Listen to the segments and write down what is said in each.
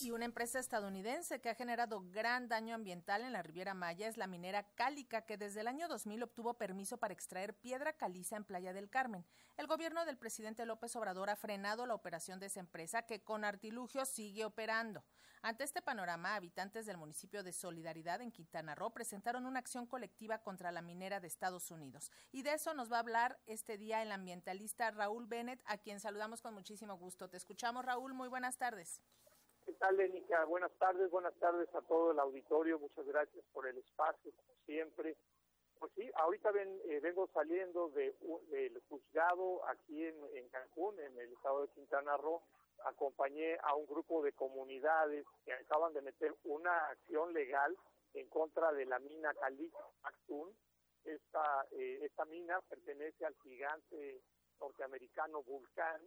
Y una empresa estadounidense que ha generado gran daño ambiental en la Riviera Maya es la minera Cálica, que desde el año 2000 obtuvo permiso para extraer piedra caliza en Playa del Carmen. El gobierno del presidente López Obrador ha frenado la operación de esa empresa que con artilugio sigue operando. Ante este panorama, habitantes del municipio de Solidaridad en Quintana Roo presentaron una acción colectiva contra la minera de Estados Unidos. Y de eso nos va a hablar este día el ambientalista Raúl Bennett, a quien saludamos con muchísimo gusto. Te escuchamos, Raúl. Muy buenas tardes. ¿Qué tal, Lénica? Buenas tardes, buenas tardes a todo el auditorio. Muchas gracias por el espacio, como siempre. Pues sí, ahorita ven, eh, vengo saliendo de, del juzgado aquí en, Cancún, en el estado de Quintana Roo. Acompañé a un grupo de comunidades que acaban de meter una acción legal en contra de la mina Cali Actún. Esta, eh, esta mina pertenece al gigante norteamericano Vulcán,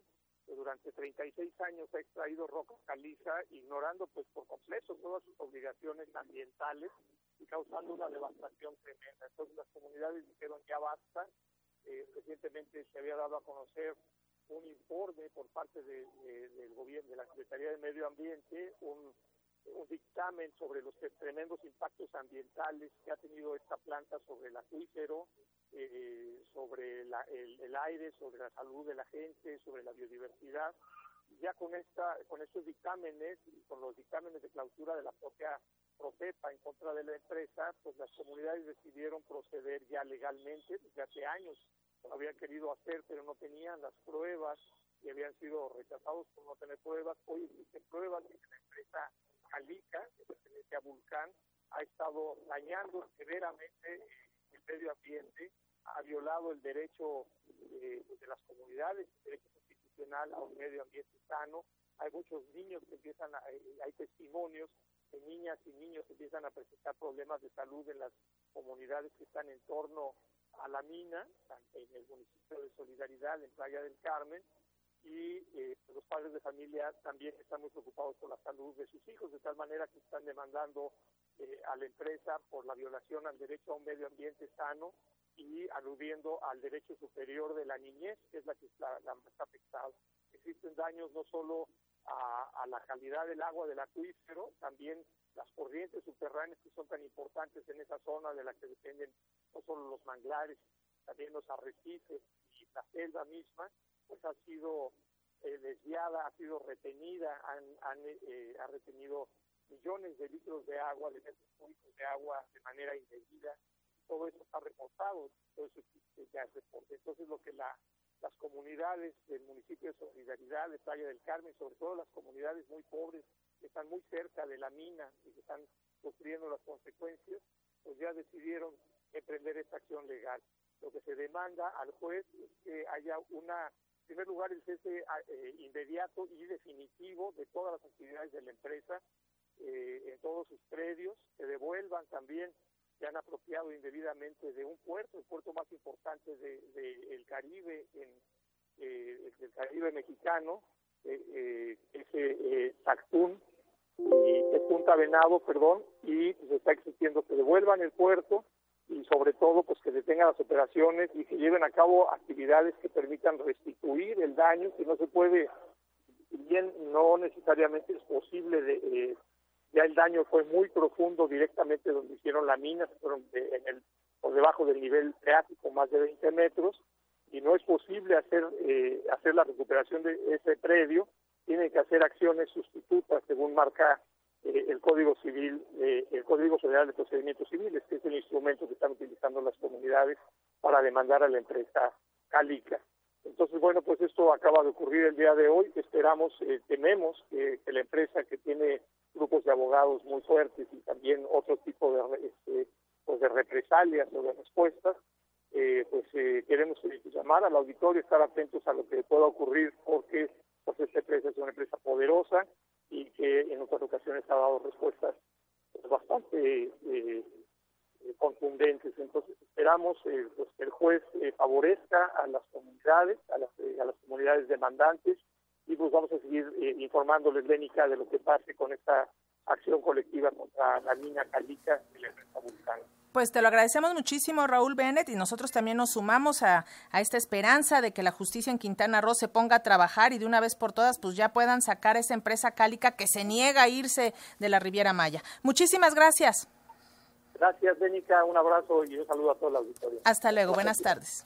durante 36 años ha extraído roca caliza, ignorando pues por completo todas sus obligaciones ambientales y causando una devastación tremenda. Entonces las comunidades dijeron ya basta. Eh, recientemente se había dado a conocer un informe por parte de, del gobierno, de la Secretaría de Medio Ambiente, un, un dictamen sobre los tremendos impactos ambientales que ha tenido esta planta sobre el acuífero, eh, sobre la, el, aire, sobre la salud de la gente, sobre la biodiversidad. Ya con esta, con estos dictámenes y con los dictámenes de clausura de la propia Profepa en contra de la empresa, pues las comunidades decidieron proceder ya legalmente, desde hace años lo habían querido hacer, pero no tenían las pruebas y habían sido rechazados por no tener pruebas. Hoy existen pruebas de que la empresa Calica, que pertenece a Vulcán, ha estado dañando severamente medio ambiente, ha violado el derecho eh, de las comunidades, el derecho constitucional a un medio ambiente sano. Hay muchos niños que empiezan, a, eh, hay testimonios de niñas y niños que empiezan a presentar problemas de salud en las comunidades que están en torno a la mina, en el municipio de Solidaridad, en Playa del Carmen, y eh, los padres de familia también están muy preocupados por la salud de sus hijos, de tal manera que están demandando eh, a la empresa por la violación al derecho a un medio ambiente sano y aludiendo al derecho superior de la niñez, que es la que está la más afectada. Existen daños no solo a, la calidad del agua del acuífero, también las corrientes subterráneas que son tan importantes en esa zona de la que dependen no solo los manglares, también los arrecifes y la selva misma, pues ha sido eh, desviada, ha sido retenida, han, han eh, ha retenido millones de litros de agua, de metros cúbicos de agua de manera indebida. Todo eso está reportado, todo eso ya reporte. Entonces, lo que la, las comunidades del municipio de Solidaridad, de Playa del Carmen, sobre todo las comunidades muy pobres que están muy cerca de la mina y que están sufriendo las consecuencias, pues ya decidieron emprender esta acción legal. Lo que se demanda al juez es que haya una, en primer lugar, el cese eh, inmediato y definitivo de todas las actividades de la empresa, eh, en todos sus predios, se devuelvan también, se han apropiado indebidamente de un puerto, el puerto más importante del de, de Caribe, en, eh, el Caribe mexicano, eh, eh, ese Tactún, y es Punta Venado, perdón, y se está exigiendo que devuelvan el puerto y sobre todo pues que detengan las operaciones y que lleven a cabo actividades que permitan restituir el daño que no se puede bien no necesariamente es posible de, eh, ya el daño fue muy profundo directamente donde hicieron la mina, fueron de, en el, por debajo del nivel freático, más de 20 metros, y no es posible hacer, eh, hacer la recuperación de ese predio, tienen que hacer acciones sustitutas según marca eh, el Código Civil, eh, el Código Federal de Procedimientos Civiles, que es el instrumento que están utilizando las comunidades para demandar a la empresa Calica. Entonces, bueno, pues esto acaba de ocurrir el día de hoy. Esperamos, eh, tememos que, que la empresa que tiene grupos de abogados muy fuertes y también otro tipo de, este, pues de represalias o de respuestas, eh, pues eh, queremos llamar al auditorio, estar atentos a lo que pueda ocurrir, porque pues esta empresa es una empresa poderosa y que en otras ocasiones ha dado respuestas pues, bastante eh, eh, contundentes. Entonces esperamos eh, pues, que el juez eh, favorezca a las comunidades, a las, eh, a las comunidades demandantes y pues vamos a seguir eh, informándoles, Lénica, de lo que pase con esta acción colectiva contra la mina Calica y la empresa Vulcano. Pues te lo agradecemos muchísimo, Raúl Bennett, y nosotros también nos sumamos a, a, esta esperanza de que la justicia en Quintana Roo se ponga a trabajar y de una vez por todas, pues ya puedan sacar a esa empresa cálica que se niega a irse de la Riviera Maya. Muchísimas gracias. Gracias, Benica. Un abrazo y un saludo a toda la auditoría. Hasta luego. Buenas tardes.